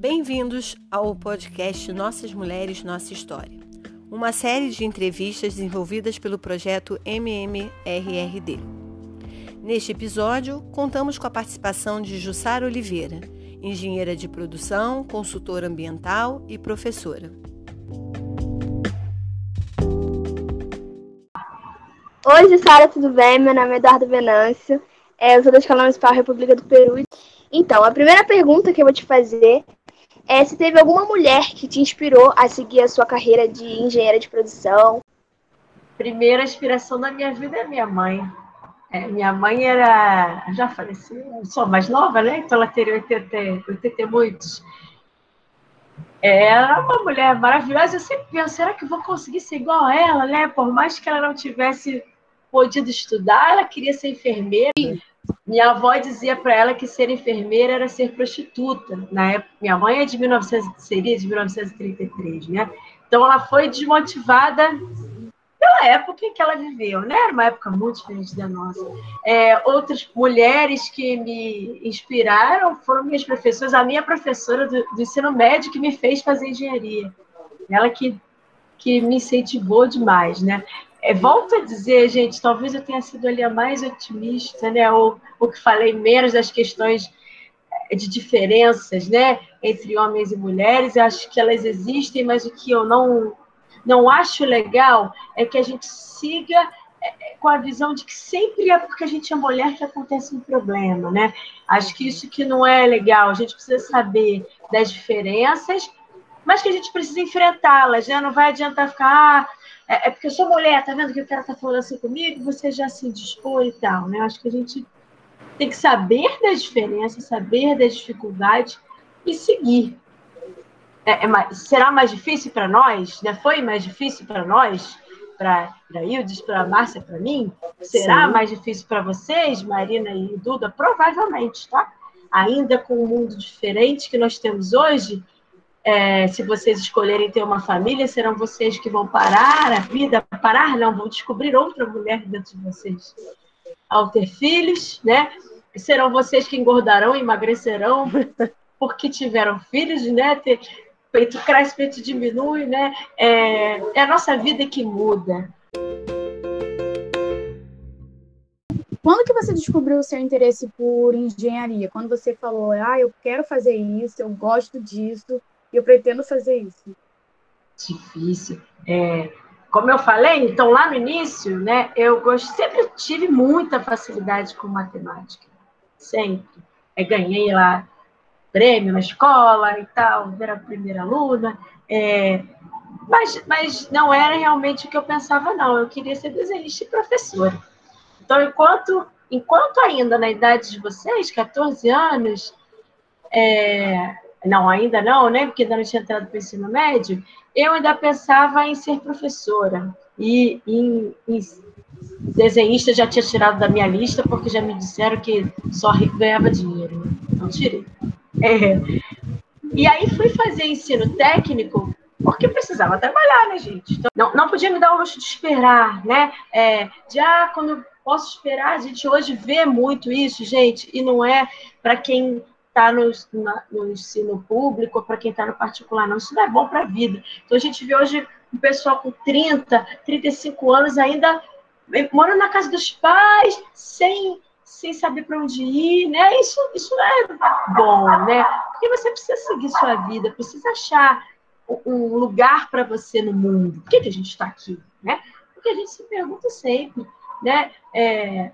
Bem-vindos ao podcast Nossas Mulheres, Nossa História, uma série de entrevistas desenvolvidas pelo projeto MMRRD. Neste episódio, contamos com a participação de Jussara Oliveira, engenheira de produção, consultora ambiental e professora. Oi, Jussara, tudo bem? Meu nome é Eduardo Venâncio, é, eu sou da Escola Municipal República do Peru. Então, a primeira pergunta que eu vou te fazer é se teve alguma mulher que te inspirou a seguir a sua carreira de engenheira de produção. Primeira inspiração da minha vida é minha mãe. É, minha mãe era. Já faleceu, sou mais nova, né? Então ela teria 80, 80 e muitos. Era uma mulher maravilhosa. Eu sempre penso, será que vou conseguir ser igual a ela, né? Por mais que ela não tivesse podido estudar, ela queria ser enfermeira. Minha avó dizia para ela que ser enfermeira era ser prostituta. Na época, minha mãe é de 1900, seria de 1933, né? Então ela foi desmotivada pela época em que ela viveu, né? Era uma época muito diferente da nossa. É, outras mulheres que me inspiraram foram minhas professoras, a minha professora do, do ensino médio que me fez fazer engenharia. Ela que, que me incentivou demais, né? É, volto a dizer, gente, talvez eu tenha sido ali a mais otimista, né? Ou, ou que falei menos das questões é, de diferenças, né? Entre homens e mulheres. Eu acho que elas existem, mas o que eu não não acho legal é que a gente siga é, com a visão de que sempre é porque a gente é mulher que acontece um problema, né? Acho que isso que não é legal. A gente precisa saber das diferenças, mas que a gente precisa enfrentá-las, né? Não vai adiantar ficar, ah, é, é porque eu sou mulher, tá vendo que o cara tá falando assim comigo, você já se dispõe e tal, né? Acho que a gente tem que saber das diferenças, saber das dificuldades e seguir é, é será mais difícil para nós? Né? Foi mais difícil para nós? Para Ildes, para Márcia, para mim? Será Sim. mais difícil para vocês, Marina e Duda? Provavelmente, tá? Ainda com o mundo diferente que nós temos hoje, é, se vocês escolherem ter uma família, serão vocês que vão parar a vida, parar não, vão descobrir outra mulher dentro de vocês. Ao ter filhos, né? Serão vocês que engordarão, emagrecerão, porque tiveram filhos, né? Ter, peito cresce, peito diminui, né? É, é a nossa vida que muda. Quando que você descobriu o seu interesse por engenharia? Quando você falou, ah, eu quero fazer isso, eu gosto disso, e eu pretendo fazer isso? Difícil. É, como eu falei, então lá no início, né, eu gost... sempre tive muita facilidade com matemática, sempre. É, ganhei lá prêmio na escola e tal, era a primeira aluna. É, mas, mas não era realmente o que eu pensava, não. Eu queria ser desenhista e professora. Então, enquanto, enquanto ainda na idade de vocês, 14 anos, é, não, ainda não, né? Porque ainda não tinha entrado para o ensino médio, eu ainda pensava em ser professora. E em, em desenhista já tinha tirado da minha lista, porque já me disseram que só rico ganhava dinheiro. Né? Não tirei. É. E aí fui fazer ensino técnico porque precisava trabalhar, né, gente? Então, não, não podia me dar o luxo de esperar, né? É, já ah, quando posso esperar, a gente hoje vê muito isso, gente, e não é para quem está no, no, ensino público, para quem está no particular, não. Isso não é bom para a vida. Então, a gente vê hoje um pessoal com 30, 35 anos ainda morando na casa dos pais, sem sem saber para onde ir, né? Isso, isso não é bom, né? Porque você precisa seguir sua vida, precisa achar um lugar para você no mundo. Por que, que a gente está aqui, né? Porque a gente se pergunta sempre, né? É,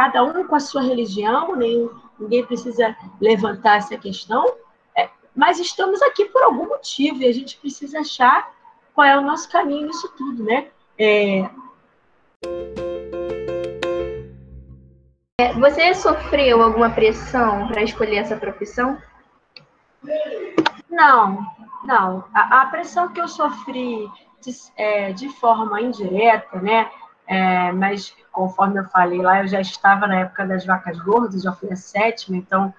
cada um com a sua religião, nem, ninguém precisa levantar essa questão, é, mas estamos aqui por algum motivo e a gente precisa achar qual é o nosso caminho nisso tudo, né? É, É, você sofreu alguma pressão para escolher essa profissão? Não, não. A, a pressão que eu sofri de, é, de forma indireta, né? É, mas conforme eu falei lá, eu já estava na época das vacas gordas, já fui a sétima, então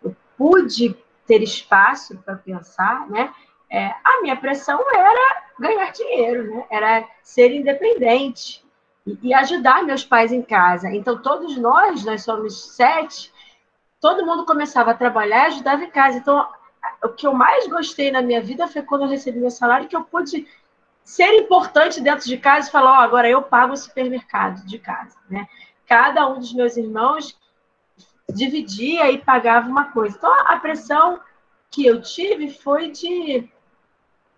eu pude ter espaço para pensar, né? É, a minha pressão era ganhar dinheiro, né? Era ser independente e, ajudar meus pais em casa. Então, todos nós, nós somos sete, todo mundo começava a trabalhar e ajudava em casa. Então, o que eu mais gostei na minha vida foi quando eu recebi meu salário, que eu pude ser importante dentro de casa e falar, oh, agora eu pago o supermercado de casa, né? Cada um dos meus irmãos dividia e pagava uma coisa. Então, a pressão que eu tive foi de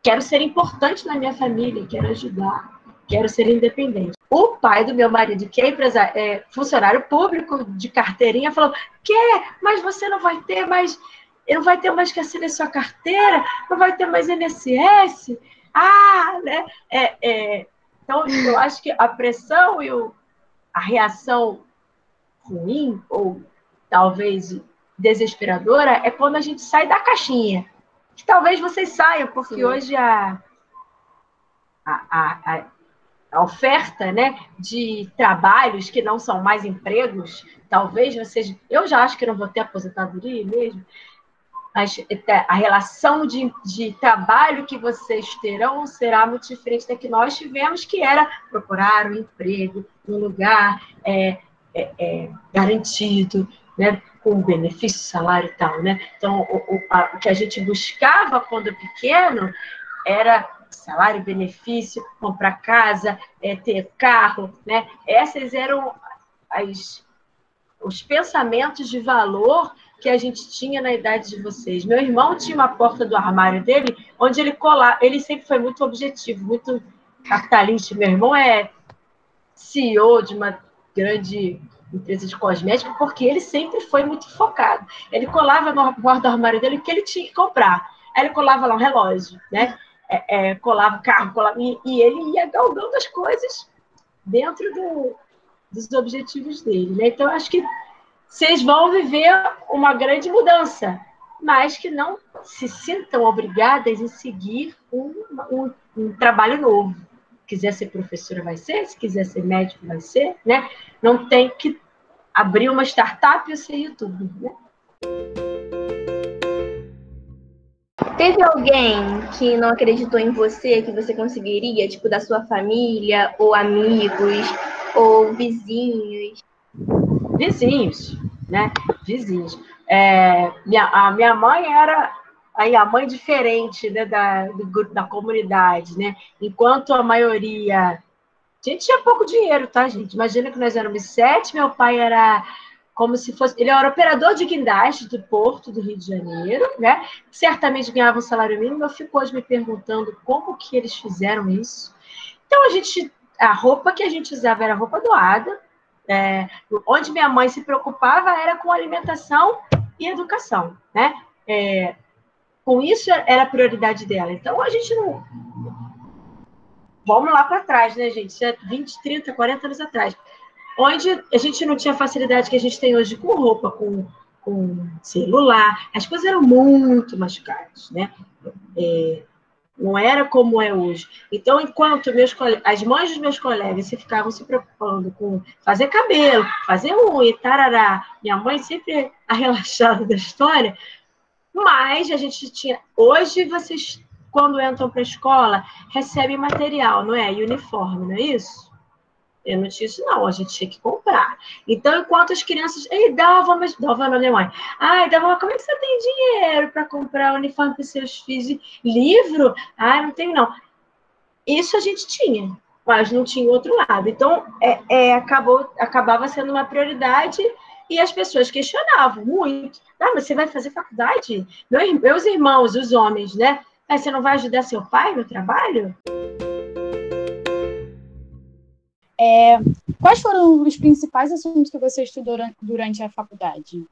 quero ser importante na minha família, quero ajudar, quero ser independente. O pai do meu marido, que é, empresário, é funcionário público de carteirinha, falou: quer, mas você não vai ter mais, não vai ter mais que assinar sua carteira, não vai ter mais INSS. Ah, né? É, é, então, eu acho que a pressão e o, a reação ruim, ou talvez desesperadora, é quando a gente sai da caixinha. Que talvez vocês saiam, porque Sim. hoje a, a, a, a, oferta né, de trabalhos que não são mais empregos, talvez vocês. Eu já acho que não vou ter aposentadoria mesmo, a relação de, de trabalho que vocês terão será muito diferente da que nós tivemos, que era procurar um emprego, um lugar é, é, é, garantido, né, com benefício, salário e tal, né? Então, o, o, a, o que a gente buscava quando pequeno era salário, benefício, comprar casa, é, ter carro, né? Essas eram as, os pensamentos de valor que a gente tinha na idade de vocês. Meu irmão tinha uma porta do armário dele, onde ele colava, ele sempre foi muito objetivo, muito capitalista. Meu irmão é CEO de uma grande empresa de cosméticos, porque ele sempre foi muito focado. Ele colava no guarda-armário dele o que ele tinha que comprar. Aí ele colava lá um relógio, né? É, é, colava carro, colava, e, e, ele ia galgando as coisas dentro do, dos objetivos dele. Né? Então, acho que vocês vão viver uma grande mudança, mas que não se sintam obrigadas em seguir um, um, um trabalho novo quiser ser professora, vai ser, se quiser ser médico, vai ser, né? Não tem que abrir uma startup e ser YouTube, né? Teve alguém que não acreditou em você, que você conseguiria, tipo, da sua família, ou amigos, ou vizinhos? Vizinhos, né? Vizinhos. É, minha, a minha mãe era aí a mãe diferente né, da, do, da comunidade, né? Enquanto a maioria. A gente tinha pouco dinheiro, tá, gente? Imagina que nós éramos sete, meu pai era como se fosse. Ele era operador de guindaste do Porto do Rio de Janeiro, né? Certamente ganhava um salário mínimo. Eu fico hoje me perguntando como que eles fizeram isso. Então a gente. A roupa que a gente usava era roupa doada. É, onde minha mãe se preocupava era com alimentação e educação, né? É, com isso era a prioridade dela. Então a gente não. Vamos lá para trás, né, gente? Isso é 20, 30, 40 anos atrás. Onde a gente não tinha a facilidade que a gente tem hoje com roupa, com, com celular. As coisas eram muito mais caras, né? É, não era como é hoje. Então, enquanto meus as mães dos meus colegas se ficavam se preocupando com fazer cabelo, fazer unha, tarará, minha mãe sempre a relaxada da história, mas a gente tinha. Hoje vocês, quando entram para a escola, recebem material, não é? Uniforme, não é isso? Eu não tinha isso, não. A gente tinha que comprar. Então, enquanto as crianças. Ei, dava, mas. Dava na minha mãe. Ai, dava, como é que você tem dinheiro para comprar uniforme para seus filhos? Livro? Ah, não tenho, não. Isso a gente tinha, mas não tinha outro lado. Então, é, é acabou, acabava sendo uma prioridade e as pessoas questionavam muito. Ah, mas você vai fazer faculdade? Meus irmãos, os homens, né? Mas você não vai ajudar seu pai no trabalho? É, quais foram os principais assuntos que você estudou durante a faculdade?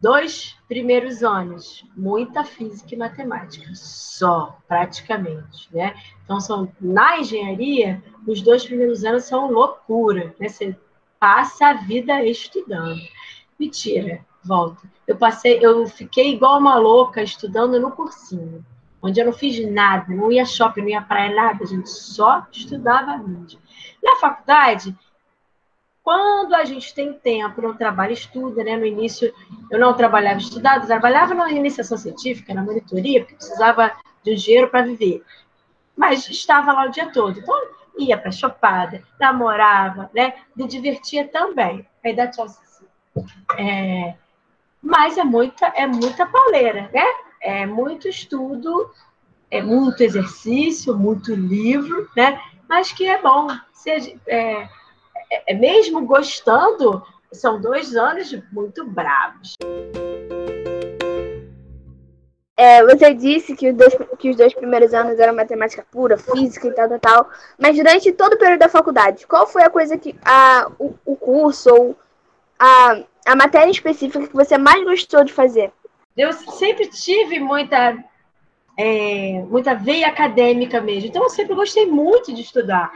Dois primeiros anos, muita física e matemática, só, praticamente, né? Então, são, na engenharia, os dois primeiros anos são loucura, né? Você passa a vida estudando. Mentira, volta. Eu passei, eu fiquei igual uma louca estudando no cursinho, onde eu não fiz nada, não ia shopping, não ia praia, nada, a gente só estudava mídia. Na faculdade, quando a gente tem tempo, não trabalha, estuda, né? No início eu não trabalhava estudado, trabalhava na iniciação científica, na monitoria, porque precisava de dinheiro para viver. Mas estava lá o dia todo. Então, ia para chopada, namorava, né? Me divertia também. Aí dá tchau, é, mas é muita, é muita pauleira, né? É muito estudo, é muito exercício, muito livro, né? Mas que é bom. Seja, é, é, é mesmo gostando, são dois anos muito bravos. É, você disse que os, dois, que os dois primeiros anos eram matemática pura, física e tal, tal, tal. Mas durante todo o período da faculdade, qual foi a coisa que. A, o, o curso ou a, a matéria específica que você mais gostou de fazer? Eu sempre tive muita, é, muita veia acadêmica mesmo. Então, eu sempre gostei muito de estudar.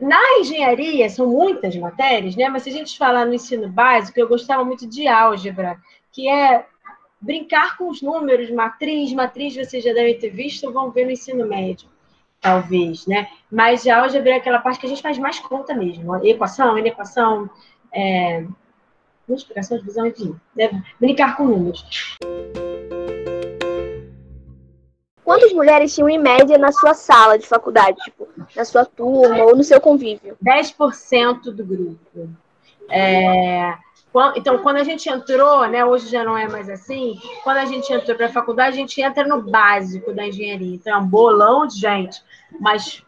Na engenharia, são muitas matérias, né? Mas se a gente falar no ensino básico, eu gostava muito de álgebra, que é brincar com os números, matriz, matriz vocês já devem ter visto, vão ver no ensino médio, talvez, né? Mas a álgebra é aquela parte que a gente faz mais conta mesmo, equação, inequação, é, multiplicação, divisão, enfim, né? brincar com números. Quantas mulheres tinham em média na sua sala de faculdade, tipo, na sua turma ou no seu convívio? 10% do grupo. É, então, quando a gente entrou, né, hoje já não é mais assim, quando a gente entrou para a faculdade, a gente entra no básico da engenharia. Então, é um bolão de gente, mas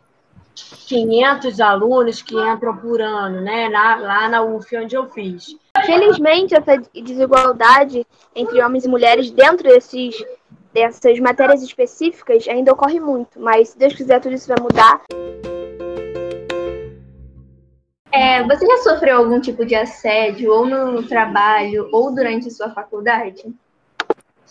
500 alunos que entram por ano, né, lá, lá na UF, onde eu fiz. Felizmente, essa desigualdade entre homens e mulheres dentro desses, dessas matérias específicas ainda ocorre muito, mas se Deus quiser, tudo isso vai mudar. É, você já sofreu algum tipo de assédio, ou no trabalho, ou durante sua faculdade?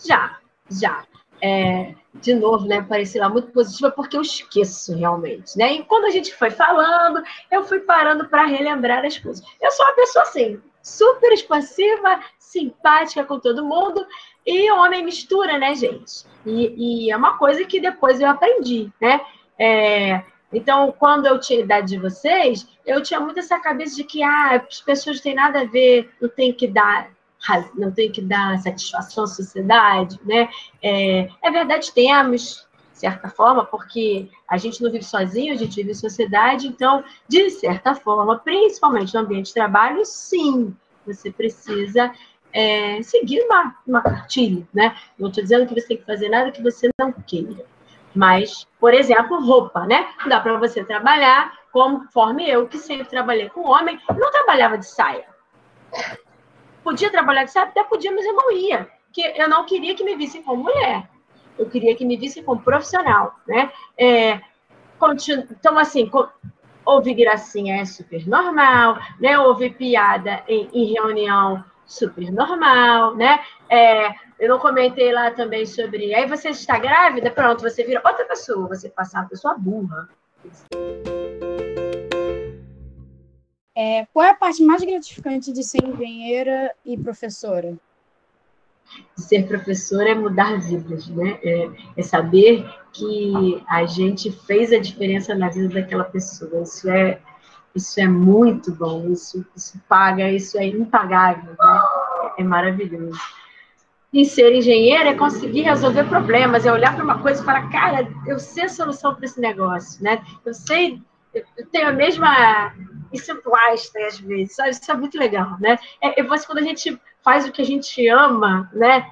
Já, já. É, de novo, né, parecer lá muito positiva, porque eu esqueço realmente, né? E quando a gente foi falando, eu fui parando para relembrar as coisas. Eu sou uma pessoa assim, super expansiva, simpática com todo mundo, e homem mistura, né, gente? E, e é uma coisa que depois eu aprendi, né? É, então, quando eu tinha a idade de vocês, eu tinha muito essa cabeça de que ah, as pessoas não têm nada a ver, não tem que dar não tem que dar satisfação à sociedade, né? É, é verdade, temos, de certa forma, porque a gente não vive sozinho, a gente vive em sociedade, então, de certa forma, principalmente no ambiente de trabalho, sim, você precisa é, seguir uma, uma cartilha, né? Não estou dizendo que você tem que fazer nada que você não queira. Mas, por exemplo, roupa, né? Dá para você trabalhar conforme eu, que sempre trabalhei com homem, não trabalhava de saia. Podia trabalhar de saia? Até podia, mas eu não ia. Porque eu não queria que me vissem como mulher. Eu queria que me vissem como profissional, né? É, continu... Então, assim, ouvir gracinha é super normal, né? Ouvir piada em, em reunião super normal, né? É, eu não comentei lá também sobre. Aí você está grávida, pronto, você vira outra pessoa, você passa uma pessoa burra. É, qual é a parte mais gratificante de ser engenheira e professora? Ser professora é mudar vidas, né? É, é, saber que a gente fez a diferença na vida daquela pessoa. Isso é, isso é muito bom, isso, isso paga, isso é impagável, né? É, maravilhoso. E ser engenheiro é conseguir resolver problemas, é olhar para uma coisa e falar, cara, eu sei a solução para esse negócio, né? Eu sei, eu tenho a mesma. Isso é Einstein, às vezes, sabe? Isso é muito legal, né? É, você, quando a gente faz o que a gente ama, né?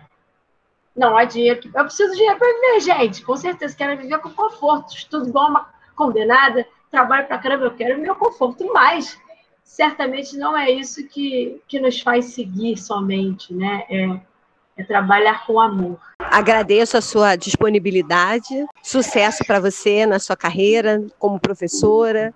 Não há dinheiro. Eu preciso de dinheiro para viver, gente. Com certeza, quero viver com conforto. Estudo igual uma condenada, trabalho para caramba, eu quero meu conforto, mas certamente não é isso que, que nos faz seguir somente, né? É, é trabalhar com amor. Agradeço a sua disponibilidade, sucesso para você na sua carreira como professora.